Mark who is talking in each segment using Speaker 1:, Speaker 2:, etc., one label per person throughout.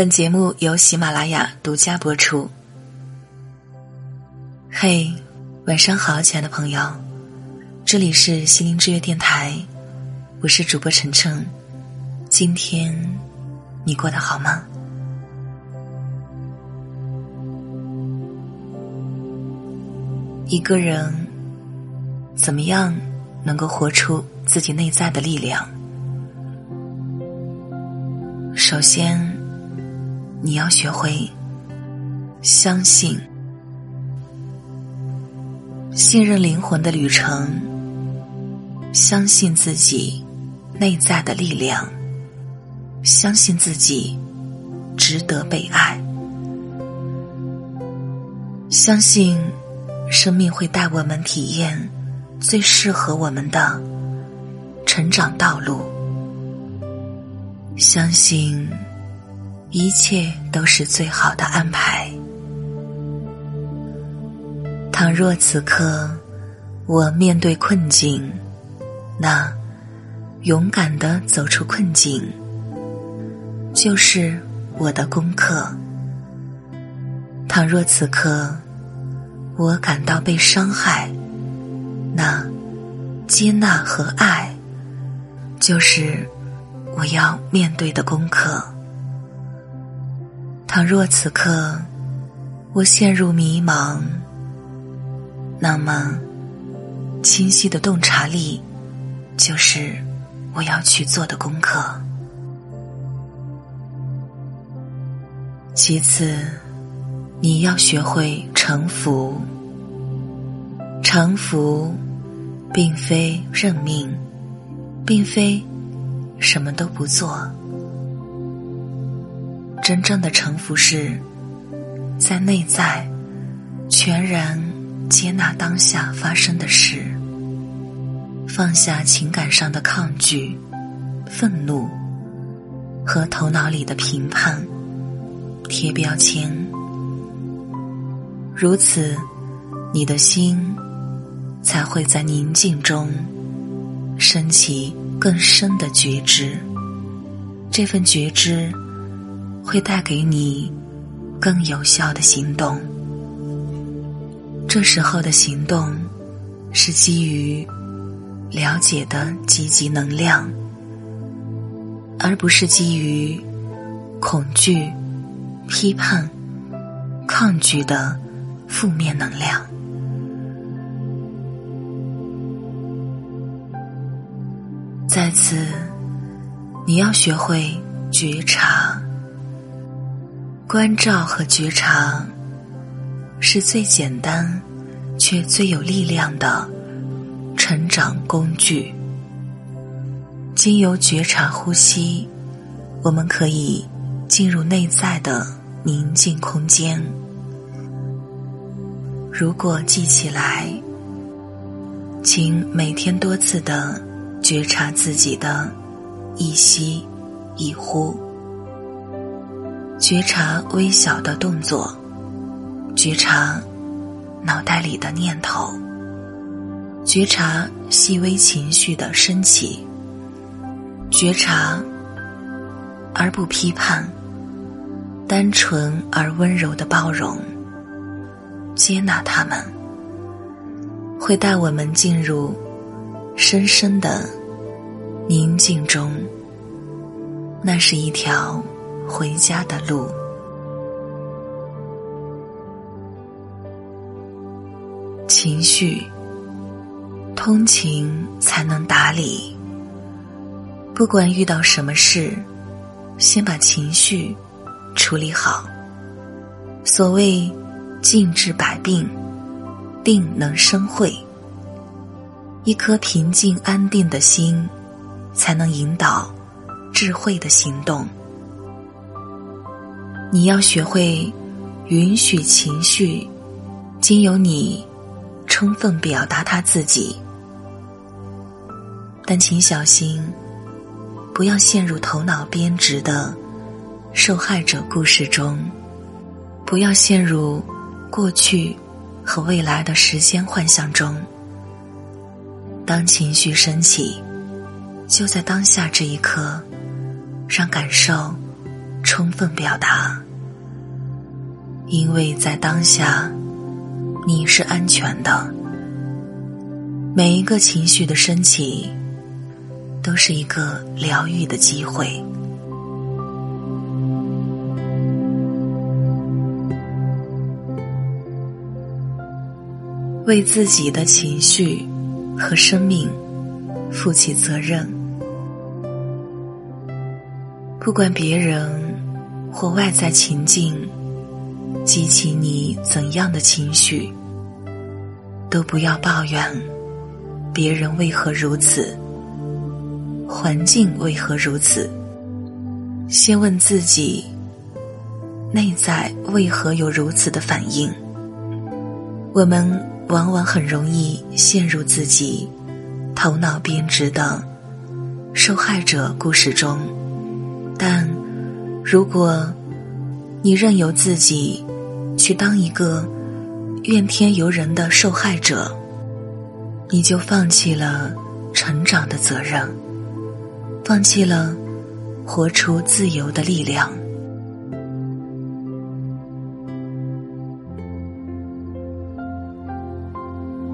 Speaker 1: 本节目由喜马拉雅独家播出。嘿，晚上好，亲爱的朋友，这里是心灵之约电台，我是主播晨晨。今天你过得好吗？一个人怎么样能够活出自己内在的力量？首先，你要学会相信，信任灵魂的旅程，相信自己内在的力量，相信自己值得被爱，相信生命会带我们体验最适合我们的成长道路。相信一切都是最好的安排。倘若此刻我面对困境，那勇敢的走出困境就是我的功课。倘若此刻我感到被伤害，那接纳和爱就是。我要面对的功课。倘若此刻我陷入迷茫，那么清晰的洞察力就是我要去做的功课。其次，你要学会臣服。臣服，并非认命，并非。什么都不做，真正的臣服是，在内在全然接纳当下发生的事，放下情感上的抗拒、愤怒和头脑里的评判、贴标签。如此，你的心才会在宁静中升起。更深的觉知，这份觉知会带给你更有效的行动。这时候的行动是基于了解的积极能量，而不是基于恐惧、批判、抗拒的负面能量。在此，你要学会觉察、关照和觉察，是最简单却最有力量的成长工具。经由觉察呼吸，我们可以进入内在的宁静空间。如果记起来，请每天多次的。觉察自己的一吸一呼，觉察微小的动作，觉察脑袋里的念头，觉察细微情绪的升起，觉察而不批判，单纯而温柔的包容，接纳他们，会带我们进入。深深的宁静中，那是一条回家的路。情绪，通情才能达理。不管遇到什么事，先把情绪处理好。所谓静治百病，定能生慧。一颗平静安定的心，才能引导智慧的行动。你要学会允许情绪经由你充分表达他自己，但请小心，不要陷入头脑编织的受害者故事中，不要陷入过去和未来的时间幻象中。当情绪升起，就在当下这一刻，让感受充分表达，因为在当下，你是安全的。每一个情绪的升起，都是一个疗愈的机会。为自己的情绪和生命负起责任，不管别人或外在情境激起你怎样的情绪，都不要抱怨别人为何如此，环境为何如此。先问自己，内在为何有如此的反应？我们。往往很容易陷入自己头脑编织的受害者故事中，但如果你任由自己去当一个怨天尤人的受害者，你就放弃了成长的责任，放弃了活出自由的力量。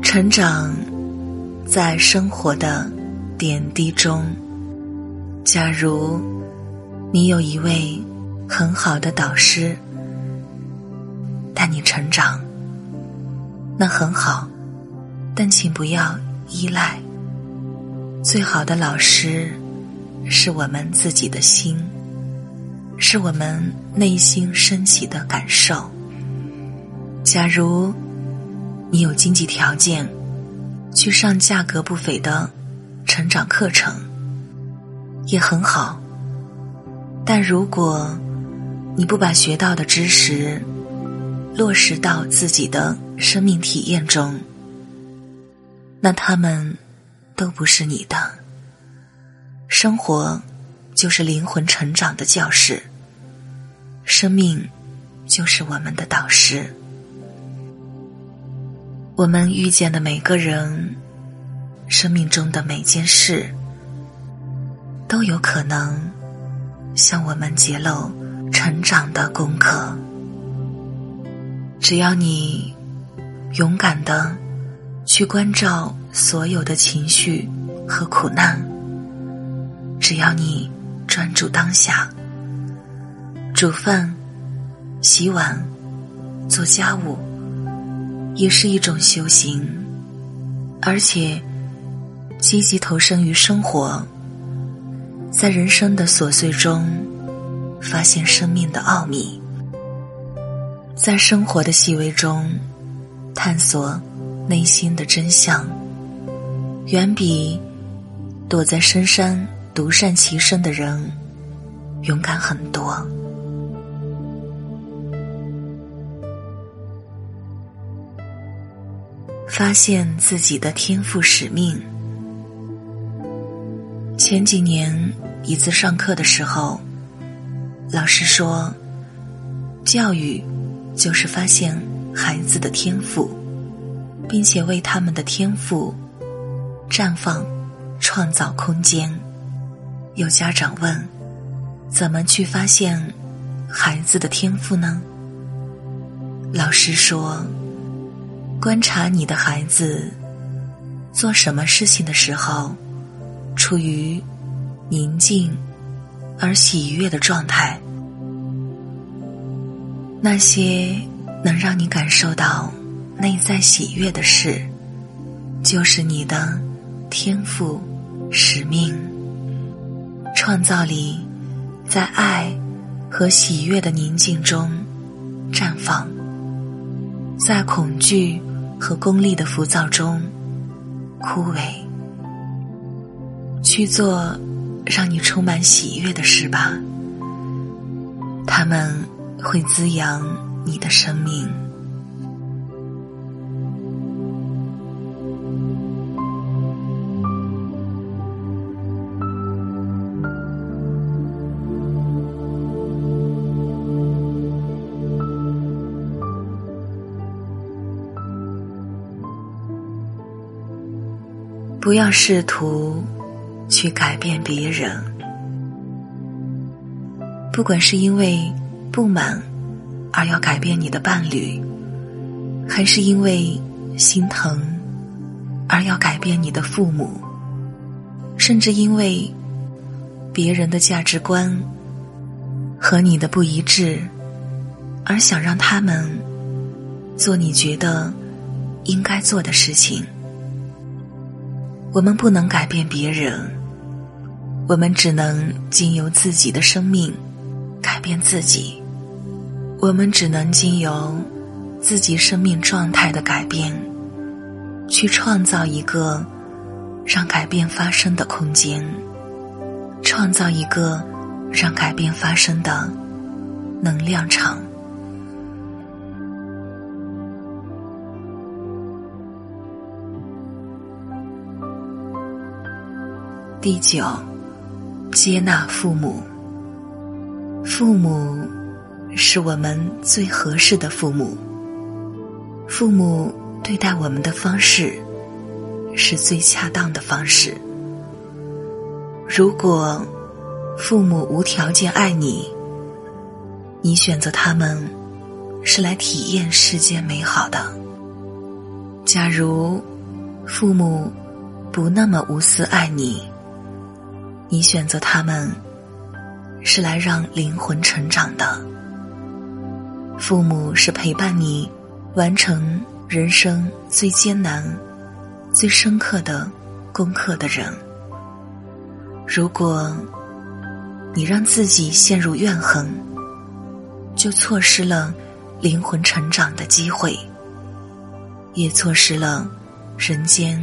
Speaker 1: 成长在生活的点滴中。假如你有一位很好的导师带你成长，那很好，但请不要依赖。最好的老师是我们自己的心，是我们内心升起的感受。假如。你有经济条件去上价格不菲的成长课程，也很好。但如果你不把学到的知识落实到自己的生命体验中，那他们都不是你的。生活就是灵魂成长的教室，生命就是我们的导师。我们遇见的每个人，生命中的每件事，都有可能向我们揭露成长的功课。只要你勇敢的去关照所有的情绪和苦难，只要你专注当下，煮饭、洗碗、做家务。也是一种修行，而且积极投身于生活，在人生的琐碎中发现生命的奥秘，在生活的细微中探索内心的真相，远比躲在深山独善其身的人勇敢很多。发现自己的天赋使命。前几年一次上课的时候，老师说：“教育就是发现孩子的天赋，并且为他们的天赋绽放创造空间。”有家长问：“怎么去发现孩子的天赋呢？”老师说。观察你的孩子做什么事情的时候，处于宁静而喜悦的状态。那些能让你感受到内在喜悦的事，就是你的天赋使命。创造力在爱和喜悦的宁静中绽放，在恐惧。和功利的浮躁中枯萎，去做让你充满喜悦的事吧，他们会滋养你的生命。不要试图去改变别人，不管是因为不满而要改变你的伴侣，还是因为心疼而要改变你的父母，甚至因为别人的价值观和你的不一致，而想让他们做你觉得应该做的事情，我们不能改变别人，我们只能经由自己的生命。改变自己，我们只能经由自己生命状态的改变，去创造一个让改变发生的空间，创造一个让改变发生的能量场。第九，接纳父母。父母是我们最合适的父母。父母对待我们的方式是最恰当的方式。如果父母无条件爱你，你选择他们是来体验世间美好的。假如父母不那么无私爱你，你选择他们。是来让灵魂成长的。父母是陪伴你完成人生最艰难、最深刻的功课的人。如果你让自己陷入怨恨，就错失了灵魂成长的机会，也错失了人间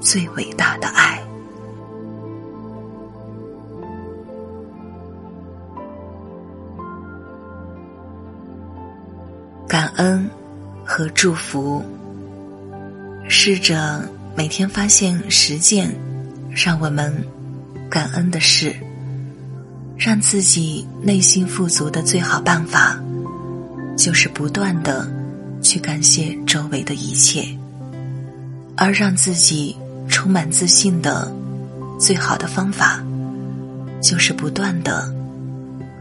Speaker 1: 最伟大的爱。恩和祝福，试着每天发现十件让我们感恩的事，让自己内心富足的最好办法，就是不断的去感谢周围的一切，而让自己充满自信的最好的方法，就是不断的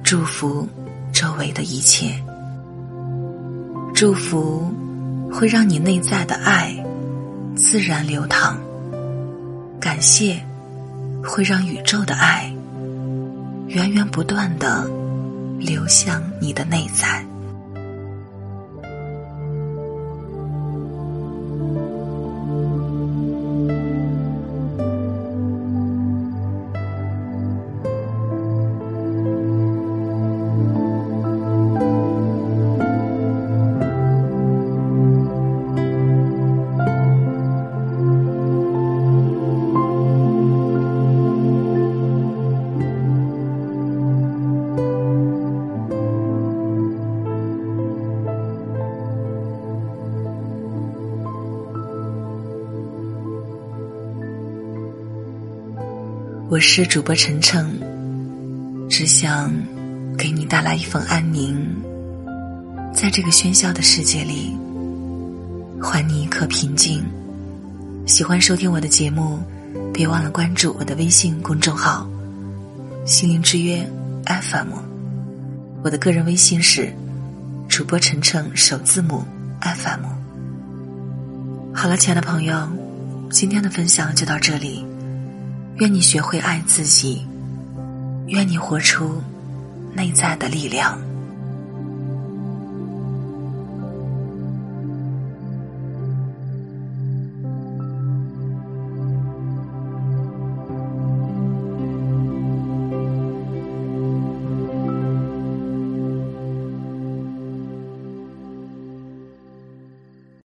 Speaker 1: 祝福周围的一切。祝福会让你内在的爱自然流淌，感谢会让宇宙的爱源源不断的流向你的内在。我是主播晨晨，只想给你带来一份安宁，在这个喧嚣的世界里，还你一颗平静。喜欢收听我的节目，别忘了关注我的微信公众号“心灵之约 FM”。我的个人微信是主播晨晨首字母 FM。好了，亲爱的朋友，今天的分享就到这里。愿你学会爱自己，愿你活出内在的力量。